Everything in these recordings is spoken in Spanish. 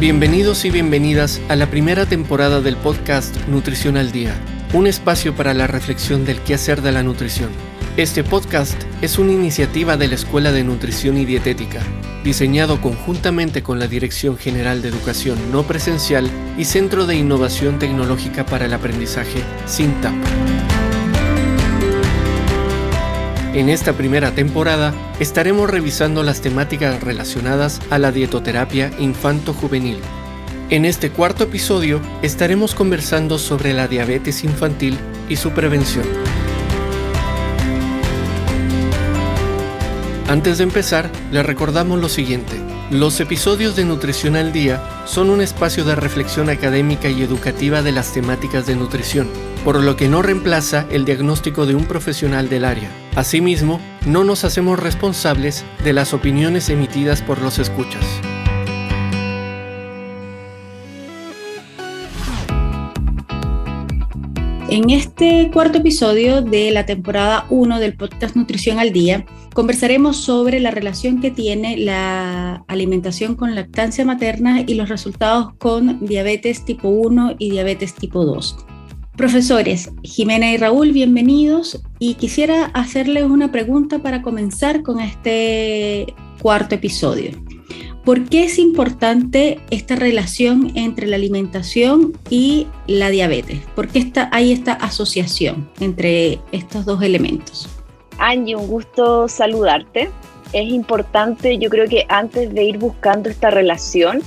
Bienvenidos y bienvenidas a la primera temporada del podcast Nutrición al Día, un espacio para la reflexión del quehacer de la nutrición. Este podcast es una iniciativa de la Escuela de Nutrición y Dietética, diseñado conjuntamente con la Dirección General de Educación No Presencial y Centro de Innovación Tecnológica para el Aprendizaje, SINTAP. En esta primera temporada estaremos revisando las temáticas relacionadas a la dietoterapia infanto-juvenil. En este cuarto episodio estaremos conversando sobre la diabetes infantil y su prevención. Antes de empezar, les recordamos lo siguiente. Los episodios de Nutrición al Día son un espacio de reflexión académica y educativa de las temáticas de nutrición, por lo que no reemplaza el diagnóstico de un profesional del área. Asimismo, no nos hacemos responsables de las opiniones emitidas por los escuchas. En este cuarto episodio de la temporada 1 del podcast Nutrición al Día, conversaremos sobre la relación que tiene la alimentación con lactancia materna y los resultados con diabetes tipo 1 y diabetes tipo 2. Profesores, Jimena y Raúl, bienvenidos y quisiera hacerles una pregunta para comenzar con este cuarto episodio. ¿Por qué es importante esta relación entre la alimentación y la diabetes? ¿Por qué está, hay esta asociación entre estos dos elementos? Angie, un gusto saludarte. Es importante, yo creo que antes de ir buscando esta relación,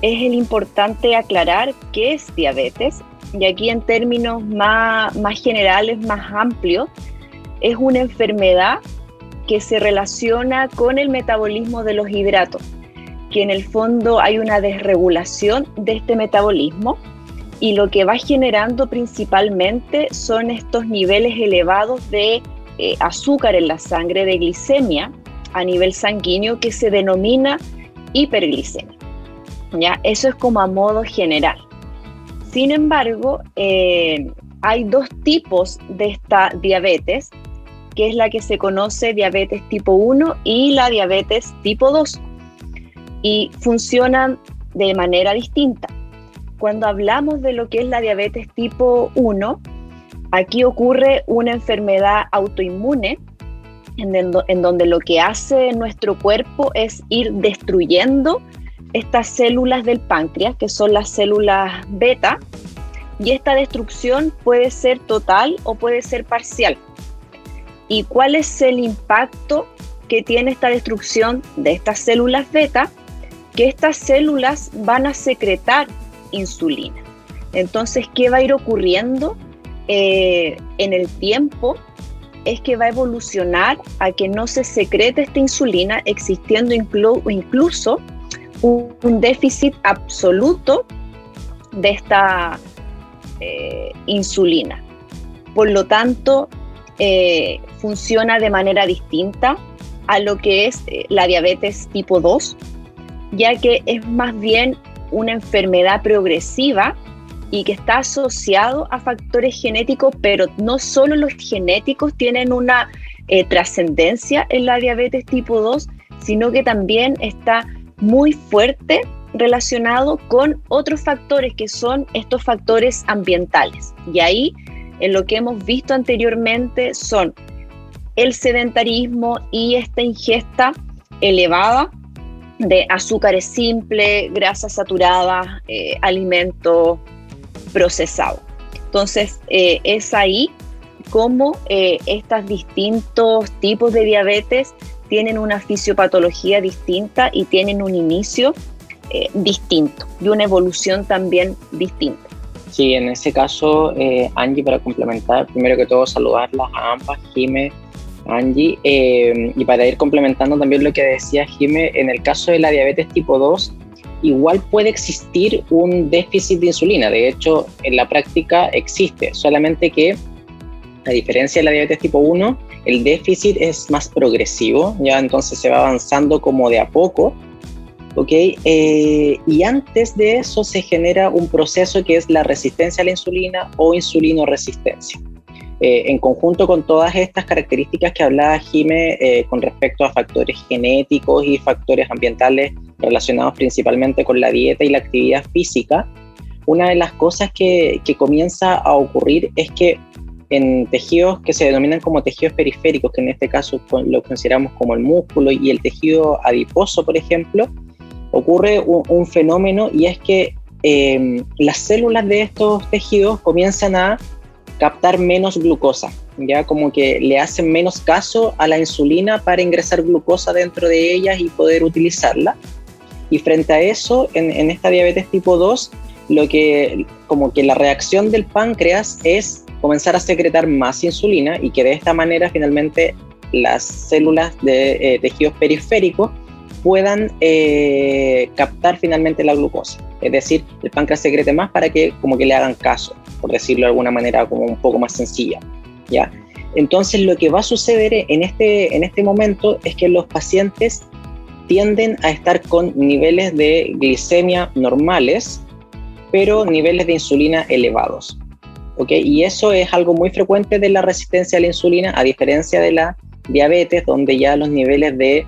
es el importante aclarar qué es diabetes. Y aquí en términos más, más generales, más amplios, es una enfermedad que se relaciona con el metabolismo de los hidratos que en el fondo hay una desregulación de este metabolismo y lo que va generando principalmente son estos niveles elevados de eh, azúcar en la sangre, de glicemia a nivel sanguíneo que se denomina hiperglicemia. ¿ya? Eso es como a modo general. Sin embargo, eh, hay dos tipos de esta diabetes, que es la que se conoce diabetes tipo 1 y la diabetes tipo 2 y funcionan de manera distinta. Cuando hablamos de lo que es la diabetes tipo 1, aquí ocurre una enfermedad autoinmune en, donde lo que hace nuestro cuerpo es ir destruyendo estas células del páncreas, que son las células beta, y esta destrucción puede ser total o puede ser parcial. ¿Y cuál es el impacto que tiene esta destrucción de estas células beta? que estas células van a secretar insulina. Entonces, ¿qué va a ir ocurriendo eh, en el tiempo? Es que va a evolucionar a que no se secrete esta insulina, existiendo incluso un, déficit absoluto de esta eh, insulina. Por lo tanto, eh, funciona de manera distinta a lo que es la diabetes tipo 2, ya que es más bien una enfermedad progresiva y que está asociado a factores genéticos, pero no solo los genéticos tienen una eh, trascendencia en la diabetes tipo 2, sino que también está muy fuerte relacionado con otros factores que son estos factores ambientales. Y ahí, en lo que hemos visto anteriormente, son el sedentarismo y esta ingesta elevada de azúcares simples, grasas saturadas, eh, alimentos procesados. Entonces, eh, es ahí como eh, estos distintos tipos de diabetes tienen una fisiopatología distinta y tienen un inicio distinto y una evolución también distinta. Sí, en ese caso, Angie, para complementar, primero que todo saludarlas a ambas, Jime Angie. Eh, y para ir complementando también lo que decía Jime, en el caso de la diabetes tipo 2, igual puede existir un déficit de insulina. De hecho, en la práctica existe, solamente que a diferencia de la diabetes tipo 1, el déficit es más progresivo, ya entonces se va avanzando como de a poco. ¿ok? Eh, y antes de eso se genera un proceso que es la resistencia a la insulina o insulinoresistencia. Eh, en conjunto con todas estas características que hablaba Jime eh, con respecto a factores genéticos y factores ambientales relacionados principalmente con la dieta y la actividad física, una de las cosas que, que comienza a ocurrir es que en tejidos que se denominan como tejidos periféricos, que en este caso lo consideramos como el músculo y el tejido adiposo, por ejemplo, ocurre un, fenómeno y es que em, las células de estos tejidos comienzan a captar menos glucosa, ya como que le hacen menos caso a la insulina para ingresar glucosa dentro de ellas y poder utilizarla. Y frente a eso, en, esta diabetes tipo 2, lo que como que la reacción del páncreas es comenzar a secretar más insulina y que de esta manera finalmente las células de eh, tejidos periféricos puedan eh, captar finalmente la glucosa. Es decir, el páncreas secrete más para que como que le hagan caso, por decirlo de alguna manera como un poco más sencilla. ¿ya? Entonces lo que va a suceder en este, en este momento es que los pacientes tienden a estar con niveles de glicemia normales, pero niveles de insulina elevados. Y eso es algo muy frecuente de la resistencia a la insulina, a diferencia de la diabetes, donde ya los niveles de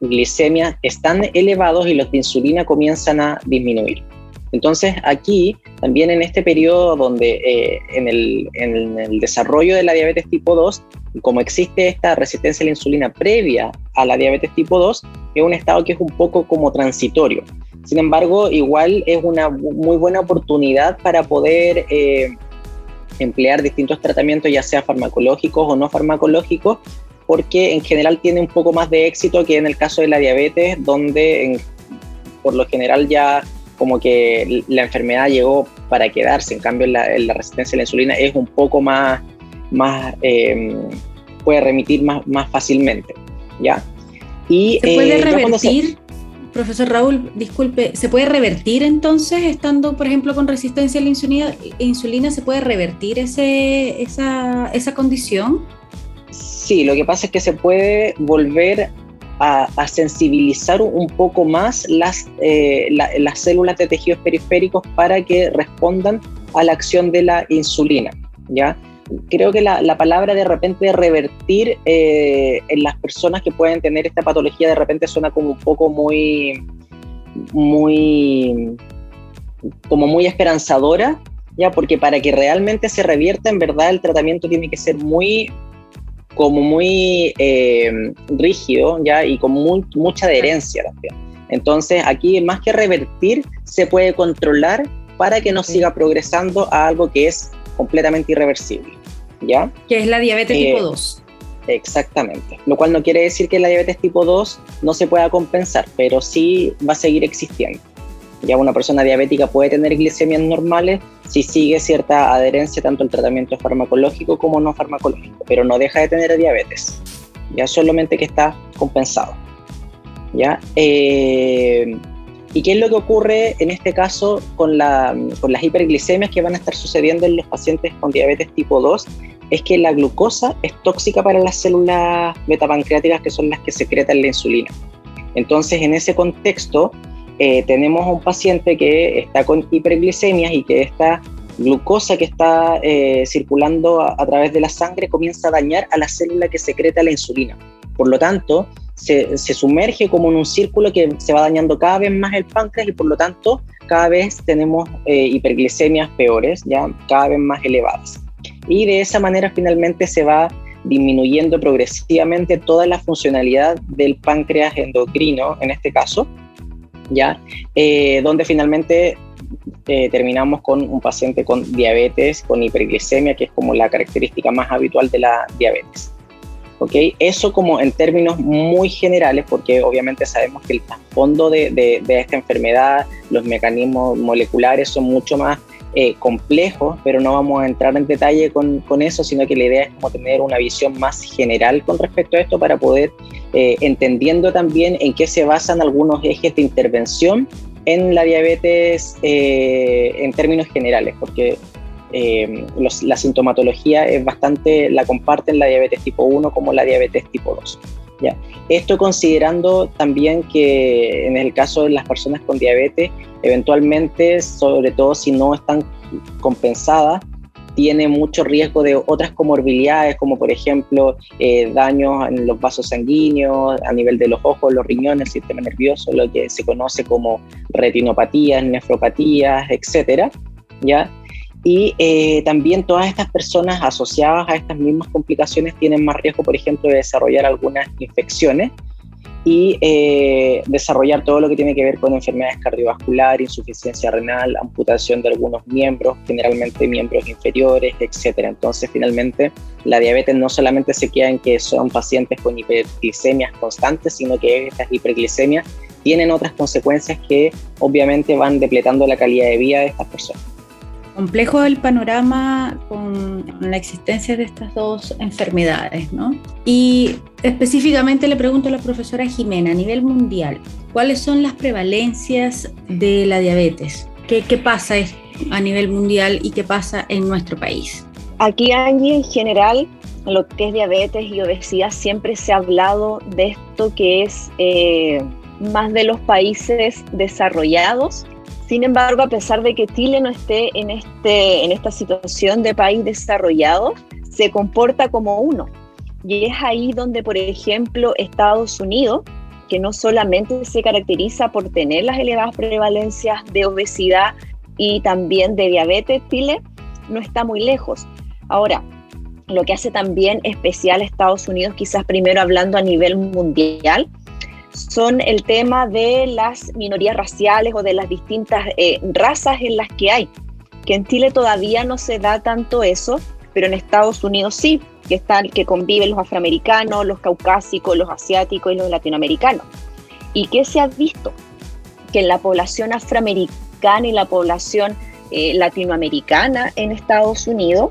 glicemia están elevados y los de insulina comienzan a disminuir. Entonces aquí, también en este periodo donde eh, en, el, en, el, desarrollo de la diabetes tipo 2, como existe esta resistencia a la insulina previa a la diabetes tipo 2, es un estado que es un poco como transitorio. Sin embargo, igual es una muy buena oportunidad para poder eh, emplear distintos tratamientos, ya sea farmacológicos o no farmacológicos, porque en general tiene un poco más de éxito que en el caso de la diabetes, donde por lo general ya como que la enfermedad llegó para quedarse, en cambio la, la resistencia a la insulina es un poco más, más em, puede remitir más, más fácilmente, ¿ya? Y, ¿Se puede eh, revertir? Profesor Raúl, disculpe, ¿se puede revertir entonces, estando, por ejemplo, con resistencia a la insulina, insulina ¿se puede revertir ese, esa, esa condición? Sí, lo que pasa es que se puede volver a, sensibilizar un poco más las, eh, las células de tejidos periféricos para que respondan a la acción de la insulina, ¿ya? Creo que la, palabra de repente revertir eh, en las personas que pueden tener esta patología de repente suena como un poco muy, muy, como muy esperanzadora, ya, porque para que realmente se revierta, en verdad el tratamiento tiene que ser muy, como muy eh, rígido, ya, y con mucha adherencia también. Entonces, aquí más que revertir, se puede controlar para que no siga progresando a algo que es completamente irreversible. ¿Ya? Que es la diabetes eh, tipo 2. Exactamente. Lo cual no quiere decir que la diabetes tipo 2 no se pueda compensar, pero sí va a seguir existiendo. Ya una persona diabética puede tener glicemias normales si sigue cierta adherencia tanto al tratamiento farmacológico como no farmacológico, pero no deja de tener diabetes. Ya solamente que está compensado. ¿Ya? Eh, ¿Y qué es lo que ocurre en este caso con, la, con las hiperglicemias que van a estar sucediendo en los pacientes con diabetes tipo 2? Es que la glucosa es tóxica para las células betapancreáticas que son las que secretan la insulina. Entonces, en ese contexto, eh, tenemos un paciente que está con hiperglicemias y que esta glucosa que está eh, circulando a, a, través de la sangre comienza a dañar a la célula que secreta la insulina. Por lo tanto, se, sumerge como en un círculo que se va dañando cada vez más el páncreas y por lo tanto cada vez tenemos eh, hiperglicemias peores, ya cada vez más elevadas. Y de esa manera finalmente se va disminuyendo progresivamente toda la funcionalidad del páncreas endocrino, en este caso, ya, eh, donde finalmente eh, terminamos con un paciente con diabetes, con hiperglicemia, que es como la característica más habitual de la diabetes. Eso como en términos muy generales, porque obviamente sabemos que el trasfondo de, esta enfermedad, los mecanismos moleculares son mucho más eh, complejos, pero no vamos a entrar en detalle con, eso, sino que la idea es como tener una visión más general con respecto a esto para poder, eh, entendiendo también en qué se basan algunos ejes de intervención en la diabetes eh, en términos generales, porque eh, la sintomatología es bastante, la comparten la diabetes tipo 1 como la diabetes tipo 2. ¿ya? Esto considerando también que en el caso de las personas con diabetes, eventualmente, sobre todo si no están compensadas, tiene mucho riesgo de otras comorbilidades, como por ejemplo eh, daños en los vasos sanguíneos, a nivel de los ojos, los riñones, el sistema nervioso, lo que se conoce como retinopatías, nefropatías, etcétera, ¿ya? Y eh, también todas estas personas asociadas a estas mismas complicaciones tienen más riesgo, por ejemplo, de desarrollar algunas infecciones y eh, desarrollar todo lo que tiene que ver con enfermedades cardiovasculares, insuficiencia renal, amputación de algunos miembros, generalmente miembros inferiores, etc. Entonces, finalmente, la diabetes no solamente se queda en que son pacientes con hiperglicemias constantes, sino que estas hiperglicemias tienen otras consecuencias que obviamente van depletando la calidad de vida de estas personas complejo el panorama con la existencia de estas dos enfermedades, ¿no? Y específicamente le pregunto a la profesora Jimena, a nivel mundial, ¿cuáles son las prevalencias de la diabetes? ¿Qué, qué pasa a nivel mundial y qué pasa en nuestro país? Aquí, Angie, en general, lo que es diabetes y obesidad, siempre se ha hablado de esto que es eh, más de los países desarrollados sin embargo, a pesar de que Chile no esté en, este, en esta situación de país desarrollado, se comporta como uno. Y es ahí donde, por ejemplo, Estados Unidos, que no solamente se caracteriza por tener las elevadas prevalencias de obesidad y también de diabetes, Chile no está muy lejos. Ahora, lo que hace también especial Estados Unidos, quizás primero hablando a nivel mundial, son el tema de las minorías raciales o de las distintas eh, razas en las que hay, que en Chile todavía no se da tanto eso, pero en Estados Unidos sí, que, están, que conviven los afroamericanos, los caucásicos, los asiáticos y los latinoamericanos. ¿Y qué se ha visto? Que en la población afroamericana y la población eh, latinoamericana en Estados Unidos,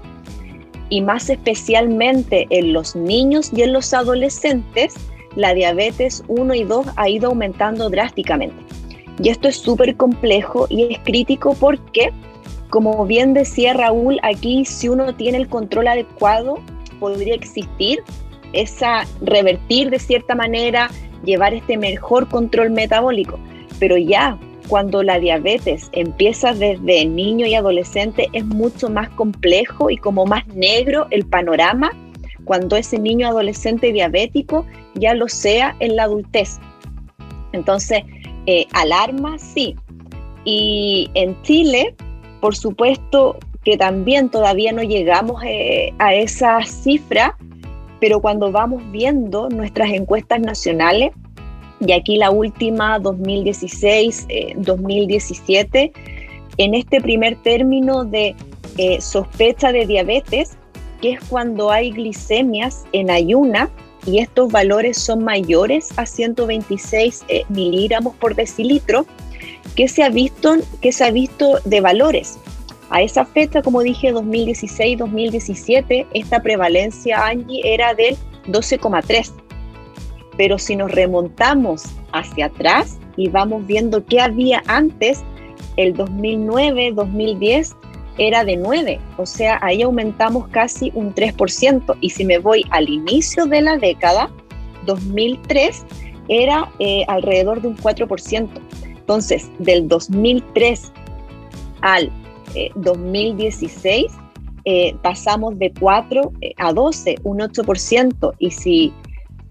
y más especialmente en los niños y en los adolescentes, la diabetes 1 y 2 ha ido aumentando drásticamente. Y esto es súper complejo y es crítico porque, como bien decía Raúl, aquí si uno tiene el control adecuado, podría existir esa revertir de cierta manera, llevar este mejor control metabólico. Pero ya cuando la diabetes empieza desde niño y adolescente es mucho más complejo y como más negro el panorama cuando ese niño adolescente diabético ya lo sea en la adultez. Entonces, eh, alarma, sí. Y en Chile, por supuesto que también todavía no llegamos eh, a esa cifra, pero cuando vamos viendo nuestras encuestas nacionales, y aquí la última 2016-2017, eh, en este primer término de sospecha de diabetes, que es cuando hay glicemias en ayuna y estos valores son mayores a 126 eh, miligramos por decilitro, ¿qué se, ha visto, ¿qué se ha visto de valores? A esa fecha, como dije, 2016-2017, esta prevalencia, Angie, era del 12,3. Pero si nos remontamos hacia atrás y vamos viendo qué había antes, el 2009-2010 era de 9, o sea, ahí aumentamos casi un 3%. Y si me voy al inicio de la década, 2003, era eh, alrededor de un 4%. Entonces, del 2003 al 2016, eh, eh, pasamos de 4 a 12, un 8%. Y si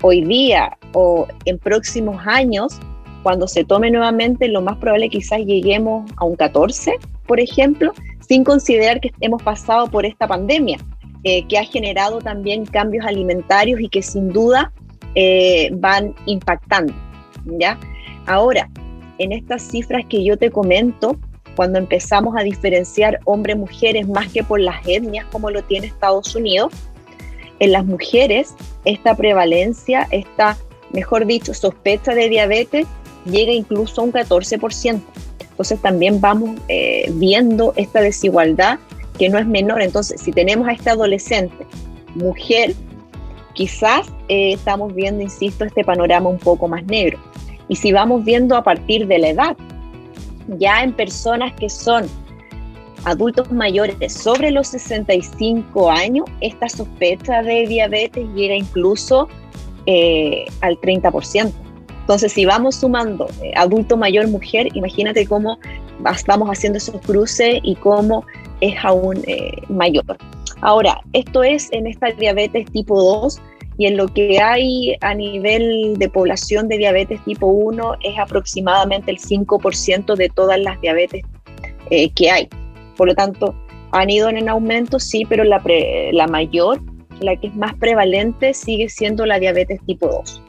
hoy día o en próximos años, cuando se tome nuevamente, lo más probable quizás lleguemos a un 14, por ejemplo, sin considerar que hemos pasado por esta pandemia, eh, que ha generado también cambios alimentarios y que sin duda eh, van impactando. ¿ya? Ahora, en estas cifras que yo te comento, cuando empezamos a diferenciar hombres-mujeres más que por las etnias como lo tiene Estados Unidos, en las mujeres esta prevalencia, esta, mejor dicho, sospecha de diabetes llega incluso a un 14%. Entonces también vamos eh, viendo esta desigualdad que no es menor. Entonces, si tenemos a esta adolescente, mujer, quizás eh, estamos viendo, insisto, este panorama un poco más negro. Y si vamos viendo a partir de la edad, ya en personas que son adultos mayores sobre los 65 años, esta sospecha de diabetes llega incluso eh, al 30%. Entonces, si vamos sumando eh, adulto mayor, mujer, imagínate cómo estamos haciendo esos cruces y cómo es aún eh, mayor. Ahora, esto es en esta diabetes tipo 2 y en lo que hay a nivel de población de diabetes tipo 1 es aproximadamente el 5% de todas las diabetes eh, que hay. Por lo tanto, han ido en aumento, sí, pero la, la mayor, la que es más prevalente, sigue siendo la diabetes tipo 2.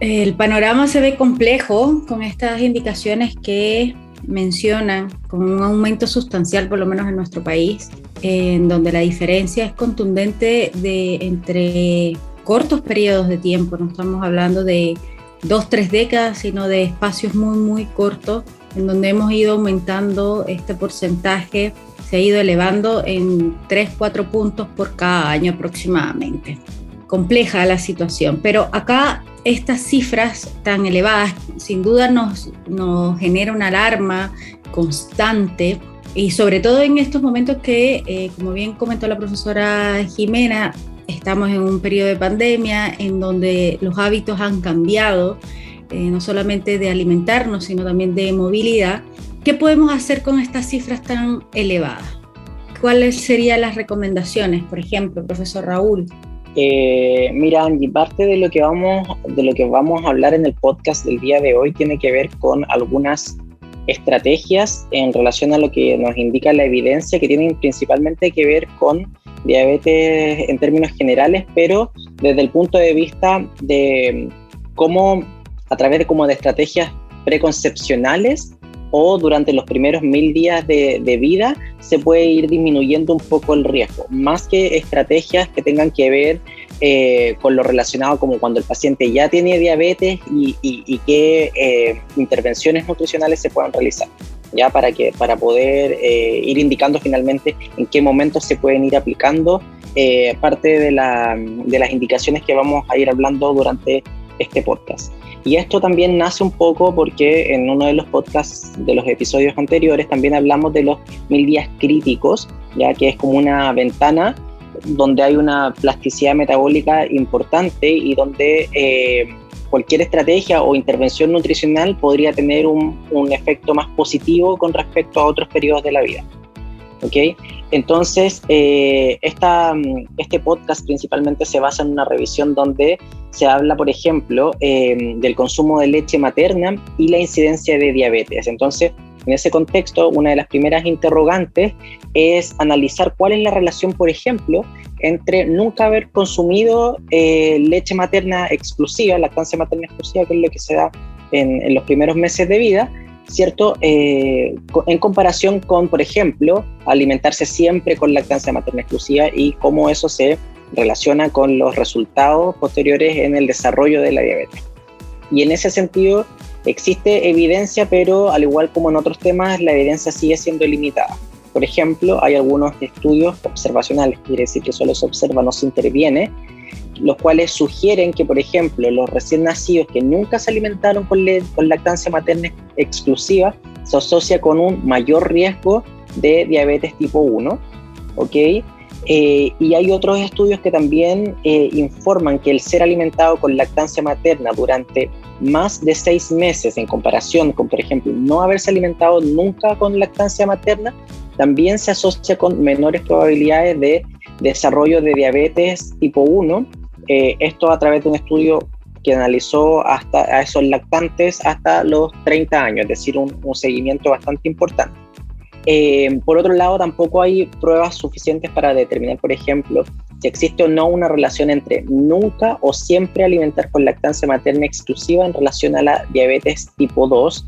El panorama se ve complejo con estas indicaciones que mencionan con un aumento sustancial, por lo menos en nuestro país, en donde la diferencia es contundente de entre cortos periodos de tiempo, no estamos hablando de dos, tres décadas, sino de espacios muy, muy cortos, en donde hemos ido aumentando este porcentaje, se ha ido elevando en tres, cuatro puntos por cada año aproximadamente. Compleja la situación, pero acá estas cifras tan elevadas sin duda nos, nos genera una alarma constante y sobre todo en estos momentos que, eh, como bien comentó la profesora Jimena, estamos en un periodo de pandemia en donde los hábitos han cambiado, eh, no solamente de alimentarnos, sino también de movilidad. ¿Qué podemos hacer con estas cifras tan elevadas? ¿Cuáles serían las recomendaciones, por ejemplo, profesor Raúl? Eh, mira, Angie, parte de lo, que vamos, de lo que vamos a hablar en el podcast del día de hoy tiene que ver con algunas estrategias en relación a lo que nos indica la evidencia, que tienen principalmente que ver con diabetes en términos generales, pero desde el punto de vista de cómo, a través de, como de estrategias preconcepcionales, o durante los primeros mil días de, vida se puede ir disminuyendo un poco el riesgo, más que estrategias que tengan que ver eh, con lo relacionado como cuando el paciente ya tiene diabetes y, qué eh, intervenciones nutricionales se puedan realizar, ya para, que, para poder eh, ir indicando finalmente en qué momentos se pueden ir aplicando parte de, de las indicaciones que vamos a ir hablando durante este podcast. Y esto también nace un poco porque en uno de los podcasts de los episodios anteriores también hablamos de los mil días críticos, ya que es como una ventana donde hay una plasticidad metabólica importante y donde eh, cualquier estrategia o intervención nutricional podría tener un, un efecto más positivo con respecto a otros periodos de la vida. ¿okay? Entonces, eh, esta, este podcast principalmente se basa en una revisión donde se habla, por ejemplo, em, del consumo de leche materna y la incidencia de diabetes. Entonces, en ese contexto, una de las primeras interrogantes es analizar cuál es la relación, por ejemplo, entre nunca haber consumido eh, leche materna exclusiva, lactancia materna exclusiva, que es lo que se da en los primeros meses de vida, ¿cierto? Eh, en comparación con, por ejemplo, alimentarse siempre con lactancia materna exclusiva y cómo eso se relaciona con los resultados posteriores en el desarrollo de la diabetes. Y en ese sentido existe evidencia, pero al igual como en otros temas, la evidencia sigue siendo limitada. Por ejemplo, hay algunos estudios observacionales, quiere decir que solo se observa, no se interviene, los cuales sugieren que, por ejemplo, los recién nacidos que nunca se alimentaron con, lactancia materna exclusiva se asocia con un mayor riesgo de diabetes tipo 1, ¿ok? Eh, y hay otros estudios que también eh, informan que el ser alimentado con lactancia materna durante más de seis meses en comparación con, por ejemplo, no haberse alimentado nunca con lactancia materna, también se asocia con menores probabilidades de desarrollo de diabetes tipo 1 eh, esto a través de un estudio que analizó hasta a esos lactantes hasta los 30 años, es decir, un, seguimiento bastante importante. Eh, por otro lado, tampoco hay pruebas suficientes para determinar, por ejemplo, si existe o no una relación entre nunca o siempre alimentar con lactancia materna exclusiva en relación a la diabetes tipo 2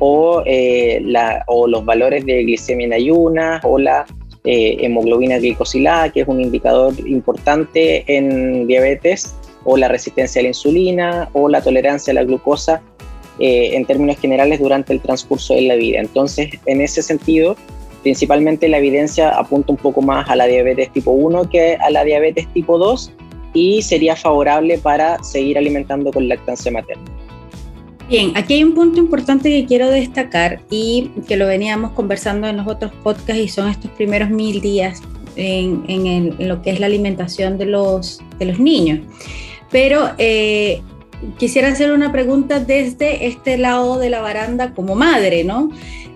o, eh, o los valores de glicemia en ayunas o la eh, hemoglobina glicosilada, que es un indicador importante en diabetes, o la resistencia a la insulina, o la tolerancia a la glucosa, eh, en términos generales, durante el transcurso de la vida. Entonces, en ese sentido, principalmente la evidencia apunta un poco más a la diabetes tipo 1 que a la diabetes tipo 2 y sería favorable para seguir alimentando con lactancia materna. Bien, aquí hay un punto importante que quiero destacar y que lo veníamos conversando en los otros podcasts y son estos primeros mil días en, lo que es la alimentación de los, de los niños. Pero eh, quisiera hacer una pregunta desde este lado de la baranda como madre, ¿no?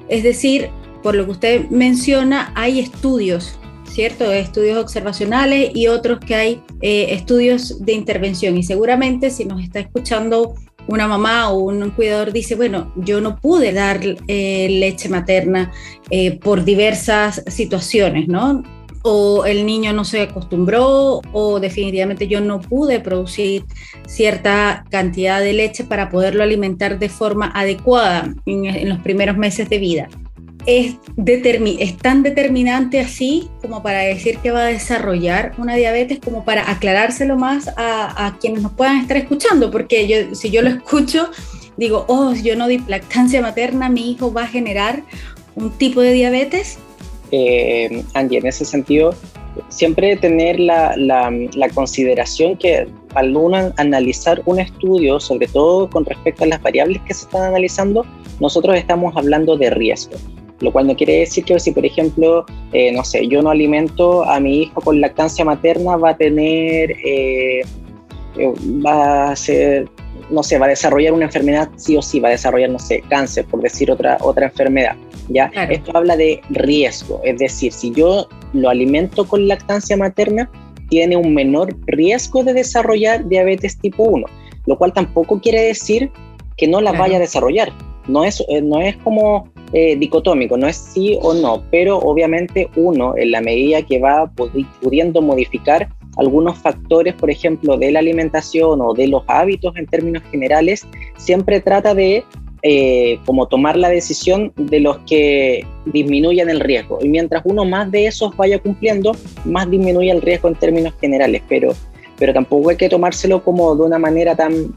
Es decir, por lo que usted menciona, hay estudios ¿cierto? Estudios observacionales y otros que hay eh, estudios de intervención. Y seguramente si nos está escuchando una mamá o un cuidador dice, bueno, yo no pude dar eh, leche materna eh, por diversas situaciones, ¿no? O el niño no se acostumbró o definitivamente yo no pude producir cierta cantidad de leche para poderlo alimentar de forma adecuada en los primeros meses de vida es, tan determinante así como para decir que va a desarrollar una diabetes, como para aclarárselo más a, quienes nos puedan estar escuchando, porque yo, si yo lo escucho, digo, oh, yo no di lactancia materna, mi hijo va a generar un tipo de diabetes. Eh, Andy, en ese sentido, siempre tener la, consideración que al analizar un estudio, sobre todo con respecto a las variables que se están analizando, nosotros estamos hablando de riesgo. Lo cual no quiere decir que si, por ejemplo, eh, no sé, yo no alimento a mi hijo con lactancia materna, va a tener, eh, eh, va a ser, no sé, va a desarrollar una enfermedad sí o sí, va a desarrollar, no sé, cáncer, por decir otra, otra enfermedad. ¿ya? Esto habla de riesgo, es decir, si yo lo alimento con lactancia materna, tiene un menor riesgo de desarrollar diabetes tipo 1, lo cual tampoco quiere decir que no la vaya a desarrollar. No es, no es como eh, dicotómico, no es sí o no, pero obviamente uno, en la medida que va pudiendo modificar algunos factores, por ejemplo, de la alimentación o de los hábitos en términos generales, siempre trata de eh, como tomar la decisión de los que disminuyan el riesgo. Y mientras uno más de esos vaya cumpliendo, más disminuye el riesgo en términos generales, pero, pero tampoco hay que tomárselo como de una manera tan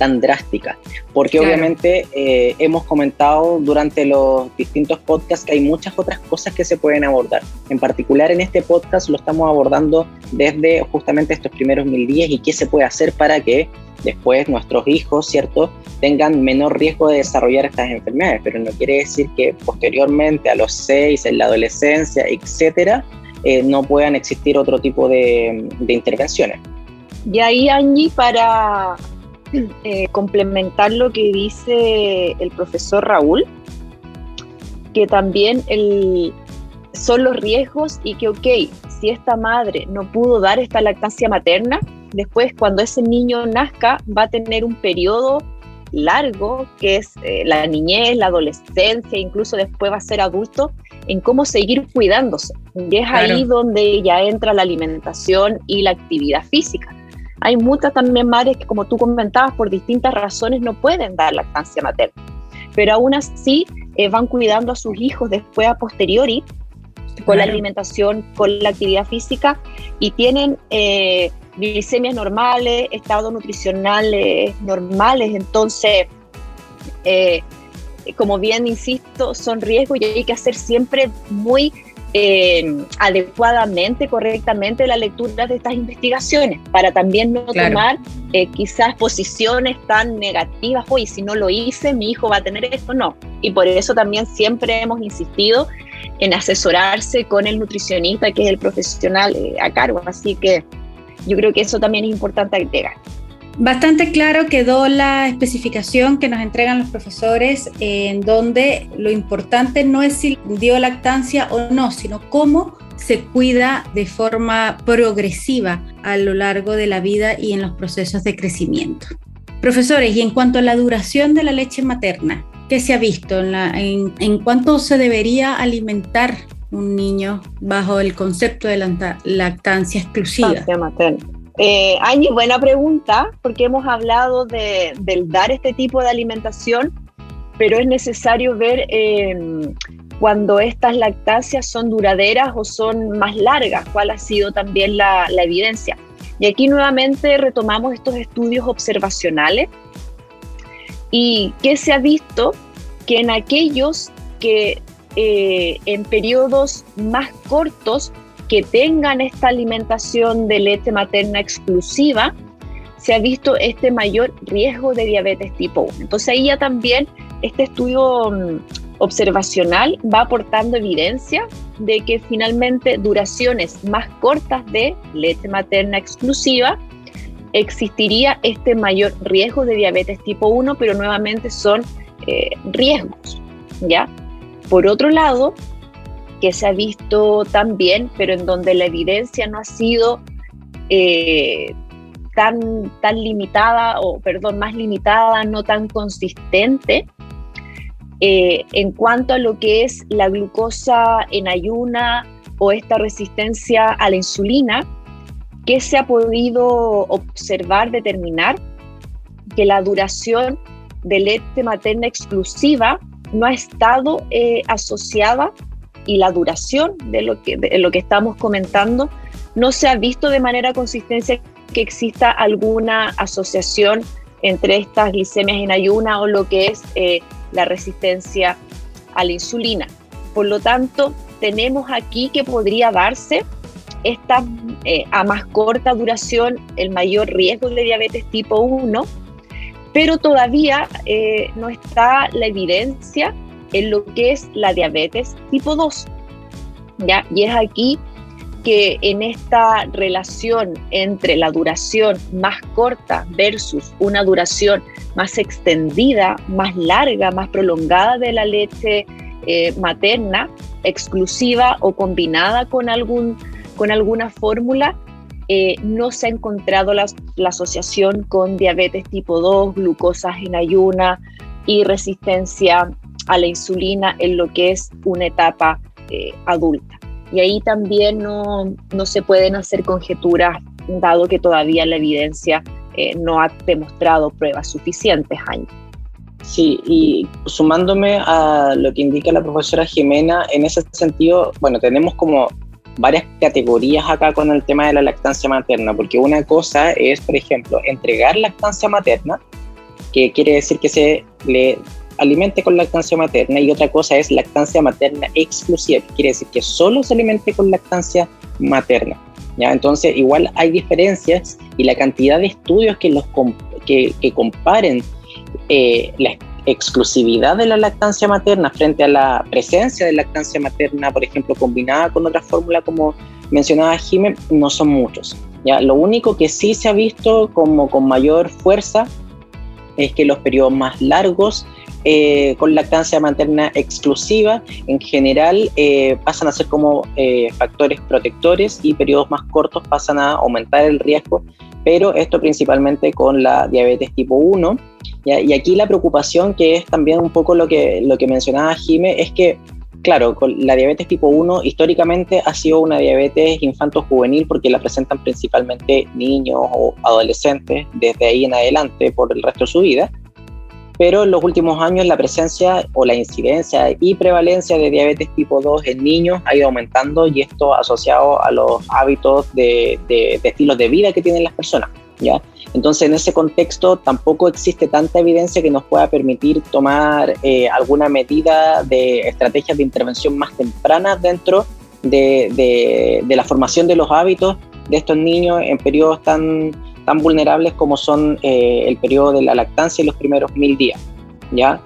tan drástica, porque obviamente eh, hemos comentado durante los distintos podcasts que hay muchas otras cosas que se pueden abordar. En particular en este podcast lo estamos abordando desde justamente estos primeros mil días y qué se puede hacer para que después nuestros hijos, ¿cierto?, tengan menor riesgo de desarrollar estas enfermedades, pero no quiere decir que posteriormente a los seis, en la adolescencia, etcétera, eh, no puedan existir otro tipo de, de intervenciones. Y ahí, Angie, para eh, complementar lo que dice el profesor Raúl, que también el, son los riesgos y que, ok, si esta madre no pudo dar esta lactancia materna, después cuando ese niño nazca va a tener un periodo largo, que es eh, la niñez, la adolescencia, incluso después va a ser adulto, en cómo seguir cuidándose. Y es ahí donde ya entra la alimentación y la actividad física. Hay muchas también madres que, como tú comentabas, por distintas razones no pueden dar lactancia materna, pero aún así eh, van cuidando a sus hijos después a posteriori con la alimentación, con la actividad física y tienen eh, glicemias normales, estados nutricionales normales, entonces, eh, como bien insisto, son riesgos y hay que hacer siempre muy eh, adecuadamente, correctamente la lectura de estas investigaciones, para también no tomar eh, quizás posiciones tan negativas, oye, si no lo hice, mi hijo va a tener esto, no. Y por eso también siempre hemos insistido en asesorarse con el nutricionista, que es el profesional eh, a cargo, así que yo creo que eso también es importante agregar. Bastante claro quedó la especificación que nos entregan los profesores en donde lo importante no es si dio lactancia o no, sino cómo se cuida de forma progresiva a lo largo de la vida y en los procesos de crecimiento. Profesores, y en cuanto a la duración de la leche materna, ¿qué se ha visto? ¿En, en, cuánto se debería alimentar un niño bajo el concepto de la lactancia exclusiva? materna. Eh, Angie, buena pregunta, porque hemos hablado de, del dar este tipo de alimentación, pero es necesario ver eh, cuando estas lactancias son duraderas o son más largas, cuál ha sido también la, evidencia. Y aquí nuevamente retomamos estos estudios observacionales y que se ha visto que en aquellos que eh, en periodos más cortos que tengan esta alimentación de leche materna exclusiva, se ha visto este mayor riesgo de diabetes tipo 1. Entonces ahí ya también este estudio mm, observacional va aportando evidencia de que finalmente duraciones más cortas de leche materna exclusiva existiría este mayor riesgo de diabetes tipo 1, pero nuevamente son eh, riesgos, ¿ya? Por otro lado, que se ha visto también, pero en donde la evidencia no ha sido eh, tan, tan limitada, o perdón, más limitada, no tan consistente, eh, en cuanto a lo que es la glucosa en ayuna o esta resistencia a la insulina, que se ha podido observar, determinar que la duración de leche materna exclusiva no ha estado eh, asociada y la duración de lo, que, de lo que estamos comentando no se ha visto de manera consistente que exista alguna asociación entre estas glicemias en ayuna o lo que es eh, la resistencia a la insulina. Por lo tanto, tenemos aquí que podría darse esta, eh, a más corta duración el mayor riesgo de diabetes tipo 1, pero todavía eh, no está la evidencia en lo que es la diabetes tipo 2. ¿ya? Y es aquí que en esta relación entre la duración más corta versus una duración más extendida, más larga, más prolongada de la leche eh, materna, exclusiva o combinada con, algún, con alguna fórmula, eh, no se ha encontrado la, asociación con diabetes tipo 2, glucosas en ayuna y resistencia a la insulina en lo que es una etapa eh, adulta. Y ahí también no, no, se pueden hacer conjeturas, dado que todavía la evidencia eh, no ha demostrado pruebas suficientes, Jaime. Sí, y sumándome a lo que indica la profesora Jimena, en ese sentido, bueno, tenemos como varias categorías acá con el tema de la lactancia materna, porque una cosa es, por ejemplo, entregar lactancia materna, que quiere decir que se le alimente con lactancia materna y otra cosa es lactancia materna exclusiva, quiere decir que solo se alimente con lactancia materna. ¿ya? Entonces, igual hay diferencias y la cantidad de estudios que, los que comparen eh, la exclusividad de la lactancia materna frente a la presencia de lactancia materna, por ejemplo, combinada con otra fórmula como mencionaba Jiménez, no son muchos. ¿ya? Lo único que sí se ha visto como con mayor fuerza es que los periodos más largos eh, con lactancia materna exclusiva, en general eh, pasan a ser como eh, factores protectores y periodos más cortos pasan a aumentar el riesgo, pero esto principalmente con la diabetes tipo 1. Y aquí la preocupación, que es también un poco lo que, lo que mencionaba Jime, es que claro, con la diabetes tipo 1 históricamente ha sido una diabetes infanto-juvenil porque la presentan principalmente niños o adolescentes desde ahí en adelante por el resto de su vida pero en los últimos años la presencia o la incidencia y prevalencia de diabetes tipo 2 en niños ha ido aumentando y esto asociado a los hábitos de, estilos de vida que tienen las personas. ¿ya? Entonces, en ese contexto tampoco existe tanta evidencia que nos pueda permitir tomar eh, alguna medida de estrategias de intervención más tempranas dentro de, de la formación de los hábitos de estos niños en periodos tan tan vulnerables como son eh, el periodo de la lactancia y los primeros mil días. ¿ya?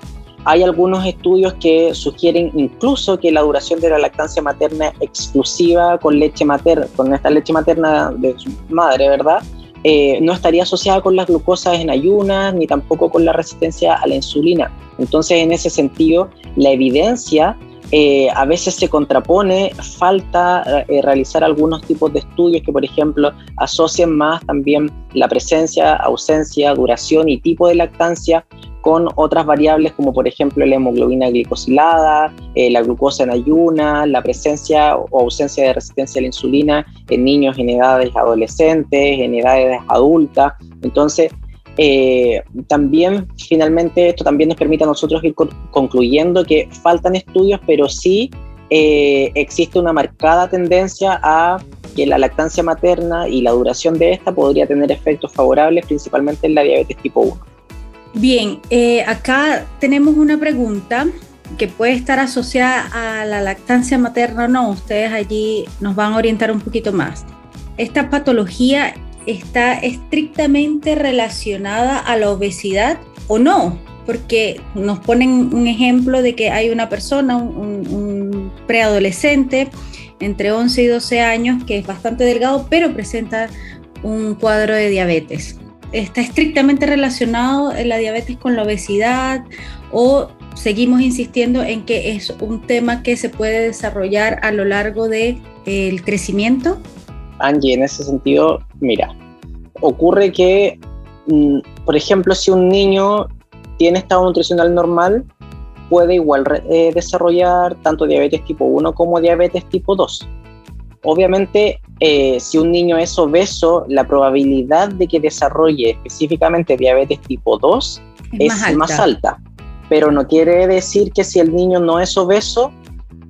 Hay algunos estudios que sugieren incluso que la duración de la lactancia materna exclusiva con leche materna, con esta leche materna de madre, ¿verdad? Eh, no estaría asociada con las glucosas en ayunas ni tampoco con la resistencia a la insulina. Entonces, en ese sentido, la evidencia eh, a veces se contrapone, falta eh, realizar algunos tipos de estudios que, por ejemplo, asocien más también la presencia, ausencia, duración y tipo de lactancia con otras variables como por ejemplo la hemoglobina glicosilada, eh, la glucosa en ayuna, la presencia o ausencia de resistencia a la insulina en niños en edades adolescentes, en edades adultas. Entonces, eh, también finalmente esto también nos permite a nosotros ir concluyendo que faltan estudios, pero sí eh, existe una marcada tendencia a que la lactancia materna y la duración de esta podría tener efectos favorables, principalmente en la diabetes tipo 1. Bien, eh, acá tenemos una pregunta que puede estar asociada a la lactancia materna o no. Ustedes allí nos van a orientar un poquito más. Esta patología está estrictamente relacionada a la obesidad o no, porque nos ponen un ejemplo de que hay una persona, un, preadolescente entre 11 y 12 años que es bastante delgado, pero presenta un cuadro de diabetes. ¿Está estrictamente relacionado la diabetes con la obesidad o seguimos insistiendo en que es un tema que se puede desarrollar a lo largo del el crecimiento. Angie, en ese sentido, mira, ocurre que, mm, por ejemplo, si un niño tiene estado nutricional normal, puede igual eh, desarrollar tanto diabetes tipo 1 como diabetes tipo 2. Obviamente, eh, si un niño es obeso, la probabilidad de que desarrolle específicamente diabetes tipo 2 es, más, alta. Pero no quiere decir que si el niño no es obeso,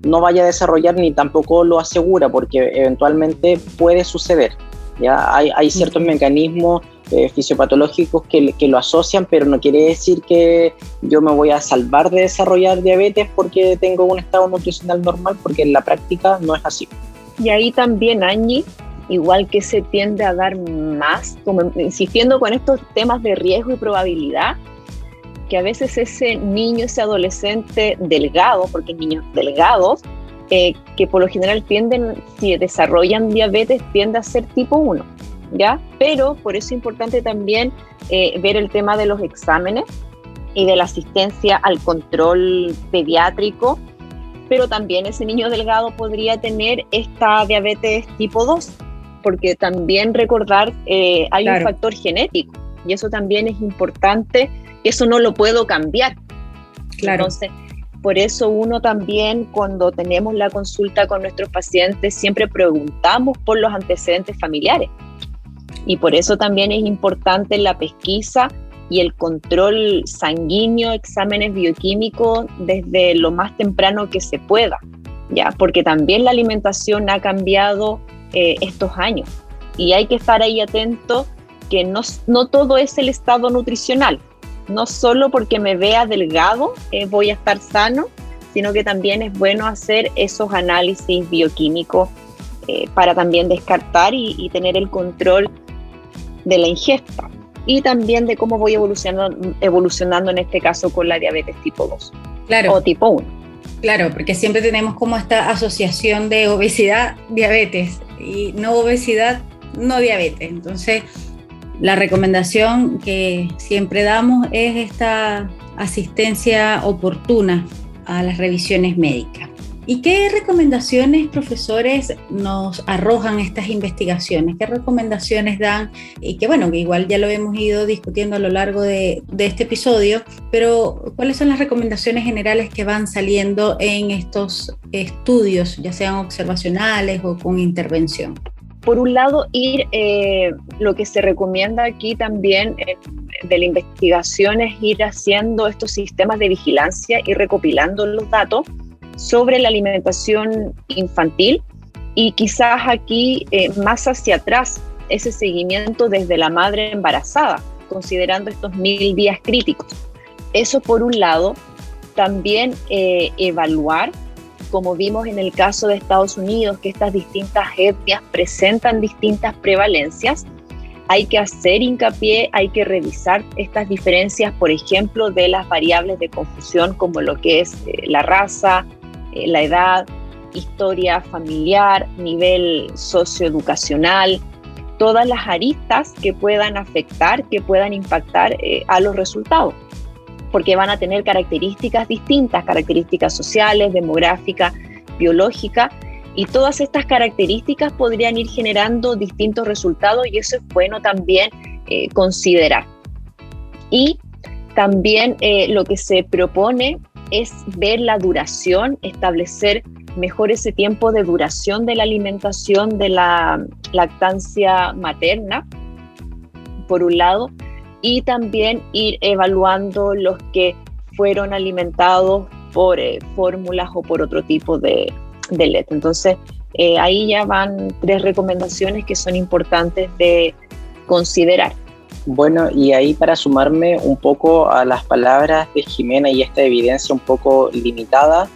no vaya a desarrollar ni tampoco lo asegura, porque eventualmente puede suceder. ¿ya? Hay, hay ciertos mecanismos eh, fisiopatológicos que, que, lo asocian, pero no quiere decir que yo me voy a salvar de desarrollar diabetes porque tengo un estado nutricional normal, porque en la práctica no es así. Y ahí también, Angie, igual que se tiende a dar más, como insistiendo con estos temas de riesgo y probabilidad, que a veces ese niño, ese adolescente delgado, porque niños delgados, eh, que por lo general tienden, si desarrollan diabetes, tiende a ser tipo 1, ¿ya? Pero por eso es importante también eh, ver el tema de los exámenes y de la asistencia al control pediátrico, pero también ese niño delgado podría tener esta diabetes tipo 2, porque también recordar eh, hay un factor genético y eso también es importante, eso no lo puedo cambiar. Claro. Entonces, por eso uno también cuando tenemos la consulta con nuestros pacientes siempre preguntamos por los antecedentes familiares. Y por eso también es importante la pesquisa y el control sanguíneo, exámenes bioquímicos desde lo más temprano que se pueda, ¿ya? Porque también la alimentación ha cambiado eh, estos años y hay que estar ahí atento que no, no todo es el estado nutricional, no solo porque me vea delgado eh, voy a estar sano, sino que también es bueno hacer esos análisis bioquímicos eh, para también descartar y, y tener el control de la ingesta y también de cómo voy evolucionando, evolucionando en este caso con la diabetes tipo 2 claro. o tipo 1. Claro, porque siempre tenemos como esta asociación de obesidad, diabetes y no obesidad, no diabetes. Entonces, la recomendación que siempre damos es esta asistencia oportuna a las revisiones médicas. ¿Y qué recomendaciones, profesores, nos arrojan estas investigaciones? ¿Qué recomendaciones dan? Y que bueno, que igual ya lo hemos ido discutiendo a lo largo de, de este episodio, pero ¿cuáles son las recomendaciones generales que van saliendo en estos estudios, ya sean observacionales o con intervención? Por un lado, ir, eh, lo que se recomienda aquí también eh, de la investigación es ir haciendo estos sistemas de vigilancia y recopilando los datos sobre la alimentación infantil y quizás aquí eh, más hacia atrás ese seguimiento desde la madre embarazada, considerando estos mil días críticos. Eso por un lado, también evaluar, como vimos en el caso de Estados Unidos, que estas distintas etnias presentan distintas prevalencias, hay que hacer hincapié, hay que revisar estas diferencias, por ejemplo, de las variables de confusión como lo que es eh, la raza, eh, la edad, historia familiar, nivel socioeducacional, todas las aristas que puedan afectar, que puedan impactar eh, a los resultados, porque van a tener características distintas, características sociales, demográficas, biológicas, y todas estas características podrían ir generando distintos resultados y eso es bueno también eh, considerar. Y también lo que se propone es ver la duración, establecer mejor ese tiempo de duración de la alimentación de la lactancia materna, por un lado, y también ir evaluando los que fueron alimentados por eh, fórmulas o por otro tipo de, de. Entonces, eh, ahí ya van tres recomendaciones que son importantes de considerar. Bueno, y ahí para sumarme un poco a las palabras de Jimena y esta evidencia un poco limitada,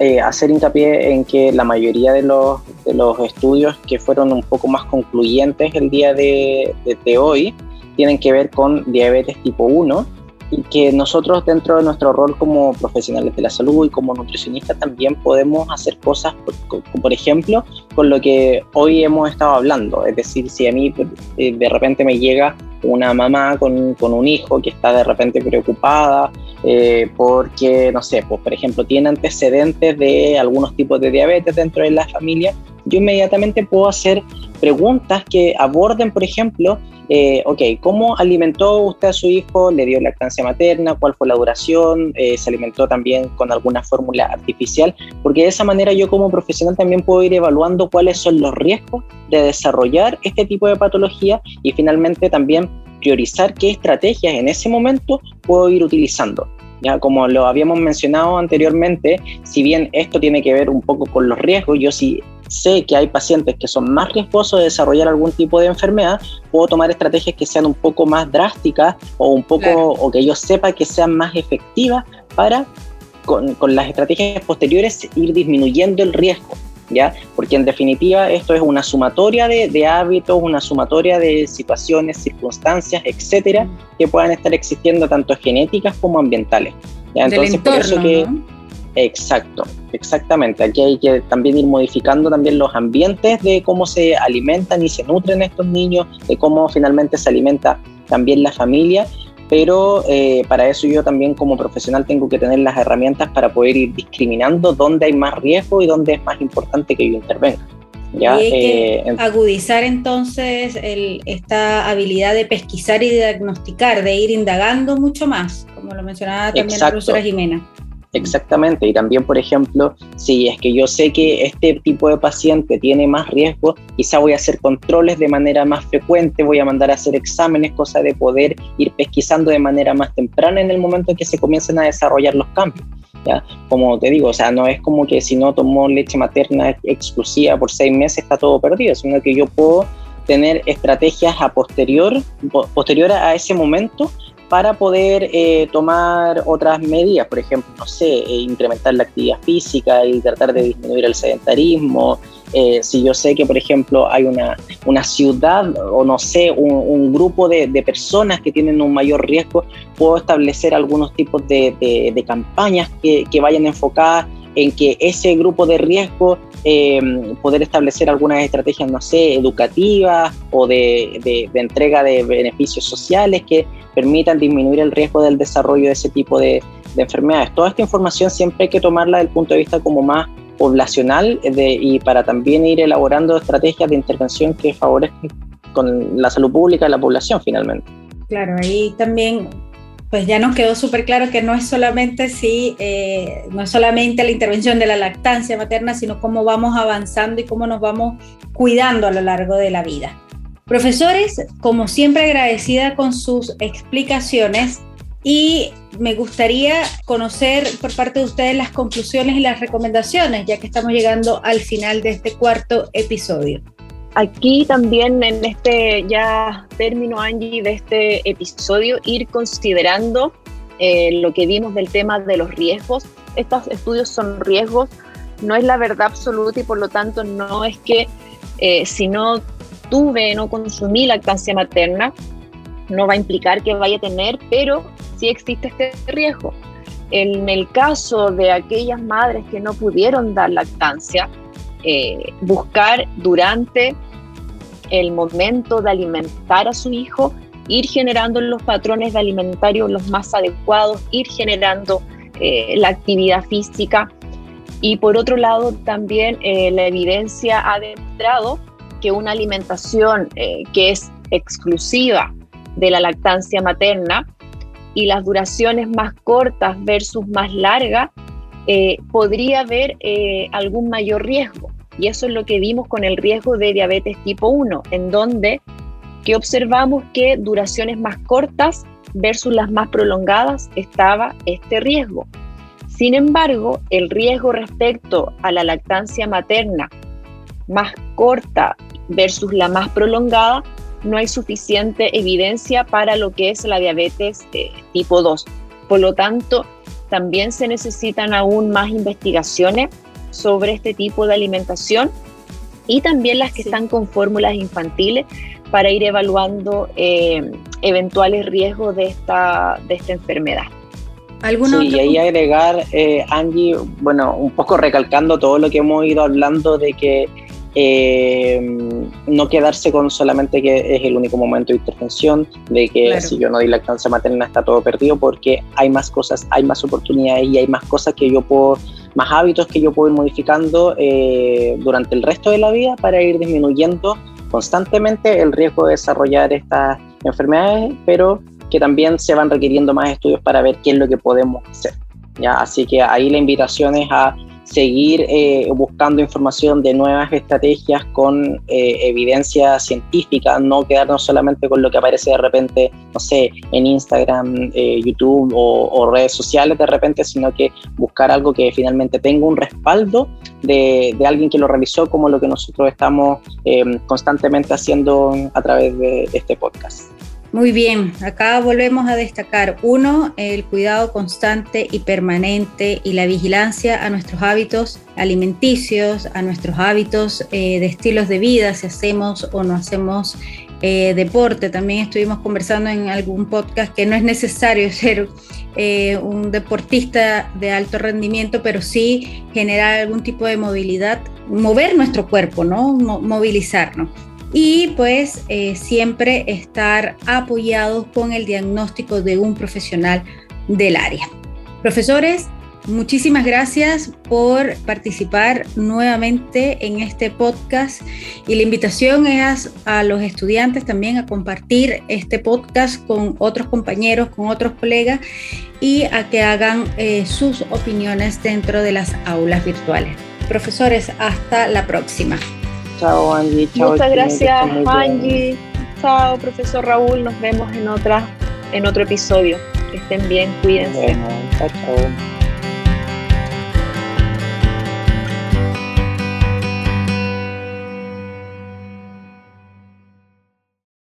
eh, hacer hincapié en que la mayoría de los, de los estudios que fueron un poco más concluyentes el día de, de hoy tienen que ver con diabetes tipo 1 y que nosotros dentro de nuestro rol como profesionales de la salud y como nutricionistas también podemos hacer cosas, por, por, ejemplo, con lo que hoy hemos estado hablando. Es decir, si a mí eh, de repente me llega una mamá con, con un hijo que está de repente preocupada eh, porque, no sé, pues por ejemplo, tiene antecedentes de algunos tipos de diabetes dentro de la familia, yo inmediatamente puedo hacer preguntas que aborden, por ejemplo, eh, ok, ¿cómo alimentó usted a su hijo? ¿Le dio lactancia materna? ¿Cuál fue la duración? Eh, ¿Se alimentó también con alguna fórmula artificial? Porque de esa manera yo como profesional también puedo ir evaluando cuáles son los riesgos de desarrollar este tipo de patología y finalmente también priorizar qué estrategias en ese momento puedo ir utilizando. Ya, como lo habíamos mencionado anteriormente, si bien esto tiene que ver un poco con los riesgos, yo sí sé que hay pacientes que son más riesgosos de desarrollar algún tipo de enfermedad, puedo tomar estrategias que sean un poco más drásticas o un poco o que yo sepa que sean más efectivas para con, con las estrategias posteriores ir disminuyendo el riesgo. ¿Ya? Porque en definitiva esto es una sumatoria de, de, hábitos, una sumatoria de situaciones, circunstancias, etcétera, mm. que puedan estar existiendo tanto genéticas como ambientales. ¿ya? Entonces, entorno, por eso que. Exacto, exactamente. Aquí hay que también ir modificando también los ambientes de cómo se alimentan y se nutren estos niños, de cómo finalmente se alimenta también la familia pero eh, para eso yo también como profesional tengo que tener las herramientas para poder ir discriminando dónde hay más riesgo y dónde es más importante que yo intervenga. ¿ya? Y hay que eh, agudizar entonces el, esta habilidad de pesquisar y diagnosticar, de ir indagando mucho más, como lo mencionaba también Exacto. la profesora Jimena. Exactamente, y también, por ejemplo, si es que yo sé que este tipo de paciente tiene más riesgo, quizá voy a hacer controles de manera más frecuente, voy a mandar a hacer exámenes, cosa de poder ir pesquisando de manera más temprana en el momento en que se comiencen a desarrollar los cambios. ¿ya? Como te digo, o sea, no es como que si no tomó leche materna exclusiva por seis meses está todo perdido, sino que yo puedo tener estrategias a posterior, posterior a ese momento para poder eh, tomar otras medidas, por ejemplo, no sé, eh, incrementar la actividad física y tratar de disminuir el sedentarismo. Eh, si yo sé que, por ejemplo, hay una, una ciudad o no sé, un, grupo de, de, personas que tienen un mayor riesgo, puedo establecer algunos tipos de, de, de campañas que, que vayan enfocadas en que ese grupo de riesgo eh, poder establecer algunas estrategias, no sé, educativas o de, entrega de beneficios sociales que permitan disminuir el riesgo del desarrollo de ese tipo de, de enfermedades. Toda esta información siempre hay que tomarla desde el punto de vista como más poblacional y para también ir elaborando estrategias de intervención que favorezcan con la salud pública de la población finalmente. Claro, ahí también pues ya nos quedó súper claro que no es solamente sí, eh, no es solamente la intervención de la lactancia materna, sino cómo vamos avanzando y cómo nos vamos cuidando a lo largo de la vida. Profesores, como siempre agradecida con sus explicaciones y me gustaría conocer por parte de ustedes las conclusiones y las recomendaciones, ya que estamos llegando al final de este cuarto episodio. Aquí también en este ya término, Angie, de este episodio, ir considerando eh, lo que vimos del tema de los riesgos. Estos estudios son riesgos, no es la verdad absoluta y por lo tanto no es que eh, si no tuve, no consumí lactancia materna, no va a implicar que vaya a tener, pero sí existe este riesgo. En el caso de aquellas madres que no pudieron dar lactancia, eh, buscar durante el momento de alimentar a su hijo, ir generando los patrones de alimentario los más adecuados, ir generando eh, la actividad física. Y por otro lado, también eh, la evidencia ha demostrado que una alimentación eh, que es exclusiva de la lactancia materna y las duraciones más cortas versus más largas, eh, podría haber eh, algún mayor riesgo. Y eso es lo que vimos con el riesgo de diabetes tipo 1, en donde que observamos que duraciones más cortas versus las más prolongadas estaba este riesgo. Sin embargo, el riesgo respecto a la lactancia materna más corta versus la más prolongada, no hay suficiente evidencia para lo que es la diabetes eh, tipo 2. Por lo tanto, también se necesitan aún más investigaciones sobre este tipo de alimentación y también las que sí. están con fórmulas infantiles para ir evaluando eh, eventuales riesgos de esta, de esta enfermedad. ¿Alguna sí, y ahí agregar, eh, Angie, bueno, un poco recalcando todo lo que hemos ido hablando de que eh, no quedarse con solamente que es el único momento de intervención, de que si yo no doy lactancia materna está todo perdido, porque hay más cosas, hay más oportunidades y hay más cosas que yo puedo, más hábitos que yo puedo ir modificando eh, durante el resto de la vida para ir disminuyendo constantemente el riesgo de desarrollar estas enfermedades, pero que también se van requiriendo más estudios para ver qué es lo que podemos hacer. ¿ya? Así que ahí la invitación es a seguir eh, buscando información de nuevas estrategias con eh, evidencia científica, no quedarnos solamente con lo que aparece de repente, no sé, en Instagram, eh, YouTube o, redes sociales de repente, sino que buscar algo que finalmente tenga un respaldo de, de alguien que lo realizó, como lo que nosotros estamos constantemente haciendo a través de este podcast. Muy bien, acá volvemos a destacar, uno, el cuidado constante y permanente y la vigilancia a nuestros hábitos alimenticios, a nuestros hábitos eh, de estilos de vida, si hacemos o no hacemos eh, deporte. También estuvimos conversando en algún podcast que no es necesario ser eh, un deportista de alto rendimiento, pero sí generar algún tipo de movilidad, mover nuestro cuerpo, ¿no? movilizarnos y pues eh, siempre estar apoyados con el diagnóstico de un profesional del área. Profesores, muchísimas gracias por participar nuevamente en este podcast y la invitación es a los estudiantes también a compartir este podcast con otros compañeros, con otros colegas y a que hagan eh, sus opiniones dentro de las aulas virtuales. Profesores, hasta la próxima. Chao Angie. Chao, Muchas gracias Angie. Chao profesor Raúl. Nos vemos en otra en otro episodio. Que estén bien, cuídense. chao, chao.